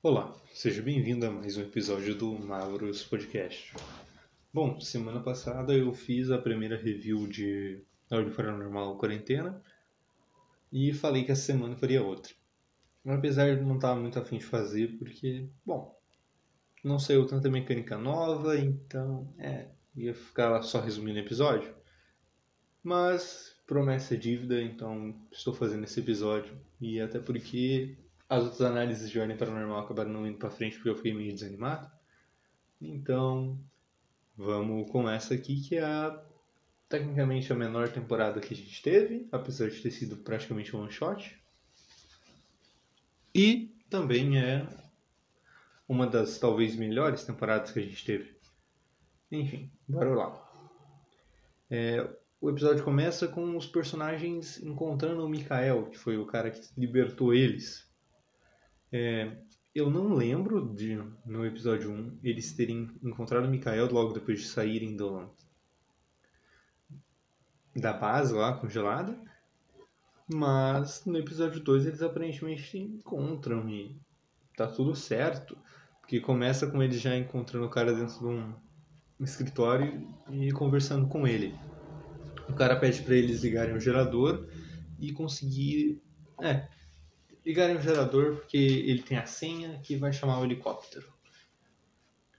Olá, seja bem-vindo a mais um episódio do Mavros Podcast. Bom, semana passada eu fiz a primeira review de Ordem Paranormal Quarentena e falei que essa semana faria outra. Apesar de não estar muito afim de fazer, porque, bom, não saiu tanta mecânica nova, então, é, ia ficar só resumindo o episódio. Mas promessa é dívida, então estou fazendo esse episódio e até porque as outras análises de ordem paranormal acabaram não indo para frente porque eu fiquei meio desanimado. Então, vamos com essa aqui que é a, tecnicamente a menor temporada que a gente teve, apesar de ter sido praticamente um one shot. E também é uma das talvez melhores temporadas que a gente teve. Enfim, bora lá. É, o episódio começa com os personagens encontrando o Mikael, que foi o cara que libertou eles é, eu não lembro de, no episódio 1, eles terem encontrado o Mikael logo depois de saírem do, da base lá, congelada. Mas no episódio 2 eles aparentemente se encontram e tá tudo certo. Porque começa com eles já encontrando o cara dentro de um escritório e conversando com ele. O cara pede para eles ligarem o gerador e conseguir. É, ligarem o gerador porque ele tem a senha que vai chamar o helicóptero.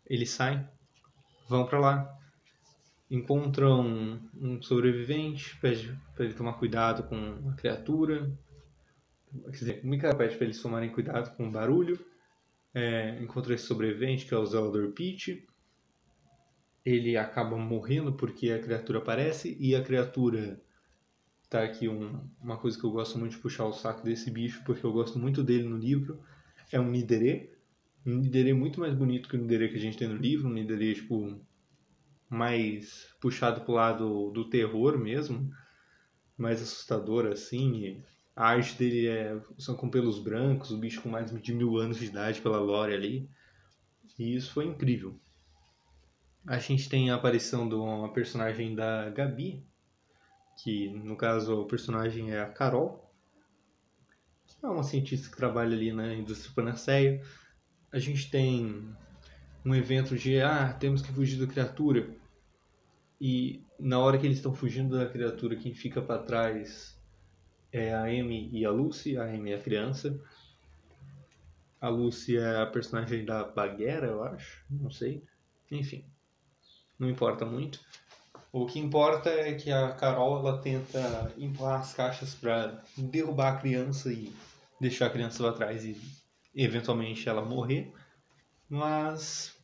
Eles saem, vão para lá, encontram um sobrevivente, pede para ele tomar cuidado com a criatura. Quer dizer, o Mika pede para eles tomarem cuidado com o barulho. É, encontra esse sobrevivente que é o Zelador Peach. Ele acaba morrendo porque a criatura aparece e a criatura tá aqui um, uma coisa que eu gosto muito de puxar o saco desse bicho, porque eu gosto muito dele no livro. É um Nidere. Um Nidere muito mais bonito que o Nidere que a gente tem no livro. Um Nidere, tipo, mais puxado pro lado do terror mesmo. Mais assustador, assim. A arte dele é, são com pelos brancos, o bicho com mais de mil anos de idade pela lore ali. E isso foi incrível. A gente tem a aparição de uma personagem da Gabi, que no caso o personagem é a Carol, que é uma cientista que trabalha ali na indústria panaceia. A gente tem um evento de ah, temos que fugir da criatura. E na hora que eles estão fugindo da criatura, quem fica para trás é a Amy e a Lucy. A Amy é a criança. A Lucy é a personagem da Baguera, eu acho. Não sei. Enfim, não importa muito. O que importa é que a Carol ela tenta empurrar as caixas para derrubar a criança e deixar a criança lá atrás e eventualmente ela morrer. Mas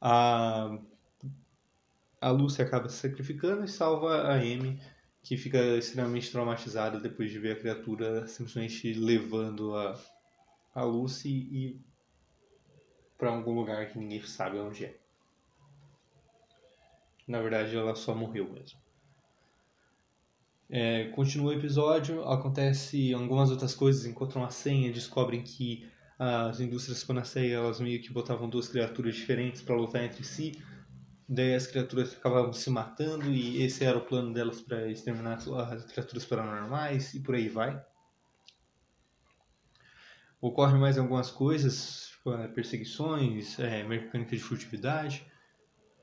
a a Lucy acaba se sacrificando e salva a Amy, que fica extremamente traumatizada depois de ver a criatura simplesmente levando a, a Lucy e para algum lugar que ninguém sabe onde é. Na verdade, ela só morreu mesmo. É, continua o episódio, acontece algumas outras coisas, encontram a senha, descobrem que as indústrias Panaceia elas meio que botavam duas criaturas diferentes para lutar entre si. Daí as criaturas acabavam se matando e esse era o plano delas para exterminar as criaturas paranormais e por aí vai. Ocorre mais algumas coisas, tipo, é, perseguições, é, mecânica de furtividade.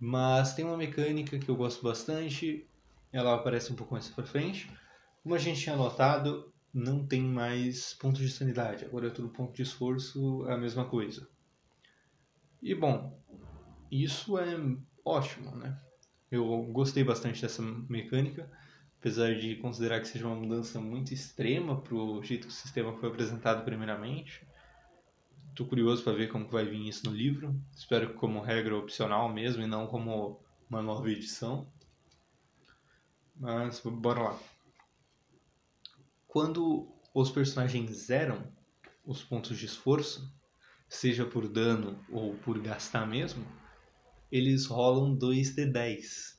Mas tem uma mecânica que eu gosto bastante, ela aparece um pouco mais pra frente. Como a gente tinha notado, não tem mais pontos de sanidade, agora é tudo ponto de esforço, é a mesma coisa. E bom, isso é ótimo, né? Eu gostei bastante dessa mecânica, apesar de considerar que seja uma mudança muito extrema para o jeito que o sistema foi apresentado primeiramente. Tô curioso para ver como vai vir isso no livro. Espero que como regra opcional mesmo e não como uma nova edição. Mas bora lá. Quando os personagens zeram os pontos de esforço, seja por dano ou por gastar mesmo, eles rolam 2d10.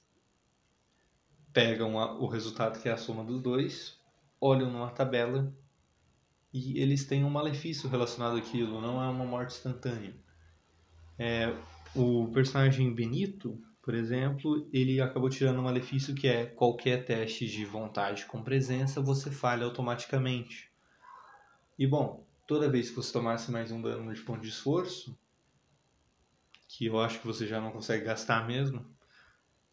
Pegam a, o resultado que é a soma dos dois, olham numa tabela e eles têm um malefício relacionado àquilo, não é uma morte instantânea. É, o personagem Benito, por exemplo, ele acabou tirando um malefício que é qualquer teste de vontade com presença você falha automaticamente. E bom, toda vez que você tomasse mais um dano de ponto de esforço, que eu acho que você já não consegue gastar mesmo,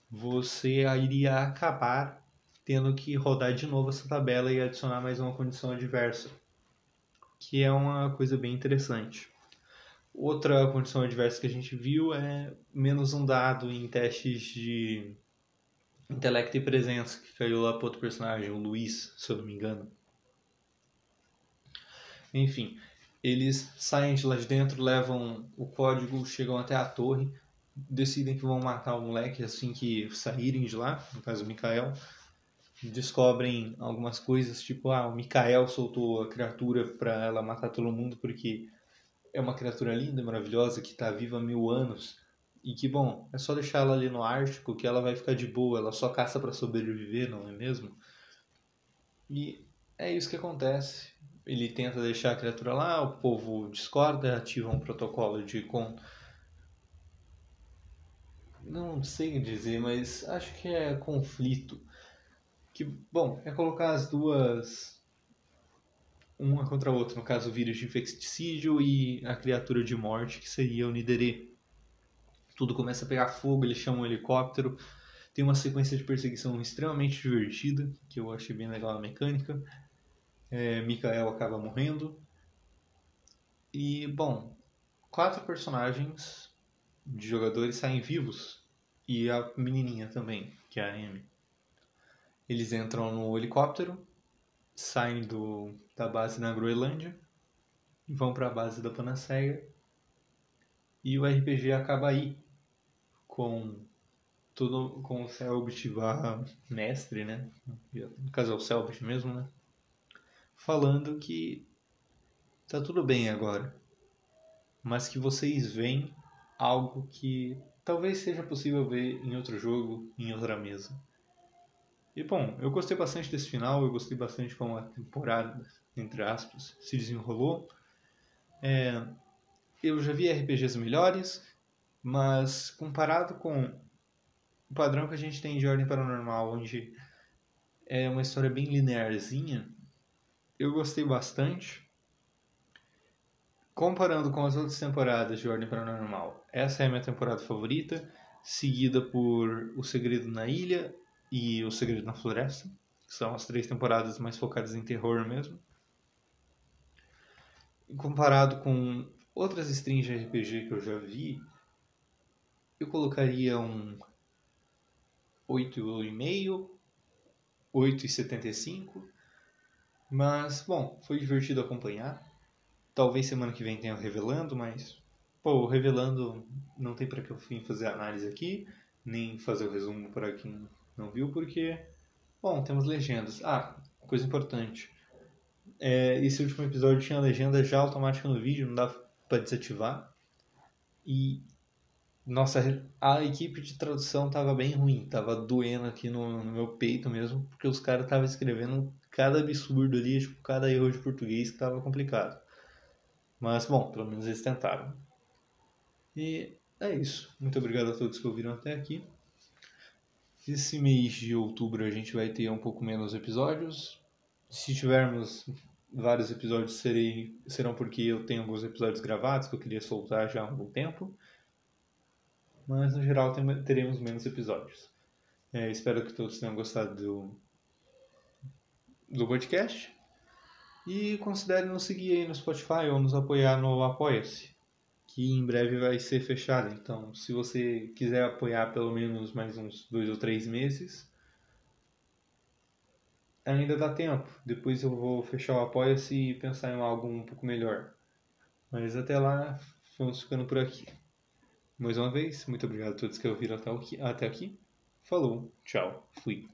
você iria acabar tendo que rodar de novo essa tabela e adicionar mais uma condição adversa, que é uma coisa bem interessante. Outra condição adversa que a gente viu é menos um dado em testes de intelecto e presença, que caiu lá para outro personagem, o Luiz, se eu não me engano. Enfim, eles saem de lá de dentro, levam o código, chegam até a torre, decidem que vão matar o moleque assim que saírem de lá, no caso o Mikael. Descobrem algumas coisas, tipo, ah, o Mikael soltou a criatura para ela matar todo mundo porque é uma criatura linda, maravilhosa, que está viva há mil anos. E que, bom, é só deixar ela ali no Ártico que ela vai ficar de boa, ela só caça para sobreviver, não é mesmo? E é isso que acontece ele tenta deixar a criatura lá, o povo discorda, ativa um protocolo de con... não sei dizer, mas acho que é conflito. Que bom, é colocar as duas uma contra a outra, no caso o vírus de infecticídio e a criatura de morte, que seria o Nidere. Tudo começa a pegar fogo, eles chamam um helicóptero. Tem uma sequência de perseguição extremamente divertida, que eu achei bem legal a mecânica é, Mikael acaba morrendo. E, bom, quatro personagens de jogadores saem vivos. E a menininha também, que é a Amy. Eles entram no helicóptero, saem do, da base na Groenlândia, vão para a base da Panaceia. E o RPG acaba aí, com tudo com o Selbit mestre, né? No caso é o Selbit mesmo, né? falando que tá tudo bem agora, mas que vocês veem algo que talvez seja possível ver em outro jogo, em outra mesa. E bom, eu gostei bastante desse final, eu gostei bastante como a temporada, entre aspas, se desenrolou. É, eu já vi RPGs melhores, mas comparado com o padrão que a gente tem de Ordem Paranormal, onde é uma história bem linearzinha, eu gostei bastante. Comparando com as outras temporadas de Ordem Paranormal, essa é a minha temporada favorita, seguida por O Segredo na Ilha e O Segredo na Floresta, que são as três temporadas mais focadas em terror mesmo. Comparado com outras strings de RPG que eu já vi, eu colocaria um 8,5, 8,75 mas, bom, foi divertido acompanhar. Talvez semana que vem tenha revelando, mas, pô, revelando não tem para que eu fim fazer análise aqui, nem fazer o resumo para quem não viu, porque, bom, temos legendas. Ah, coisa importante. É, esse último episódio tinha legenda já automática no vídeo, não dá para desativar. E nossa, a equipe de tradução tava bem ruim, tava doendo aqui no, no meu peito mesmo, porque os caras estavam escrevendo cada absurdo ali, tipo, cada erro de português que tava complicado. Mas, bom, pelo menos eles tentaram. E é isso. Muito obrigado a todos que ouviram até aqui. Esse mês de outubro a gente vai ter um pouco menos episódios. Se tivermos vários episódios, serei, serão porque eu tenho alguns episódios gravados que eu queria soltar já há algum tempo. Mas no geral teremos menos episódios. É, espero que todos tenham gostado do, do podcast. E considere nos seguir aí no Spotify ou nos apoiar no Apoia-se, que em breve vai ser fechado. Então, se você quiser apoiar pelo menos mais uns dois ou três meses, ainda dá tempo. Depois eu vou fechar o Apoia-se e pensar em algo um pouco melhor. Mas até lá, vamos ficando por aqui. Mais uma vez, muito obrigado a todos que ouviram até aqui. Falou, tchau, fui.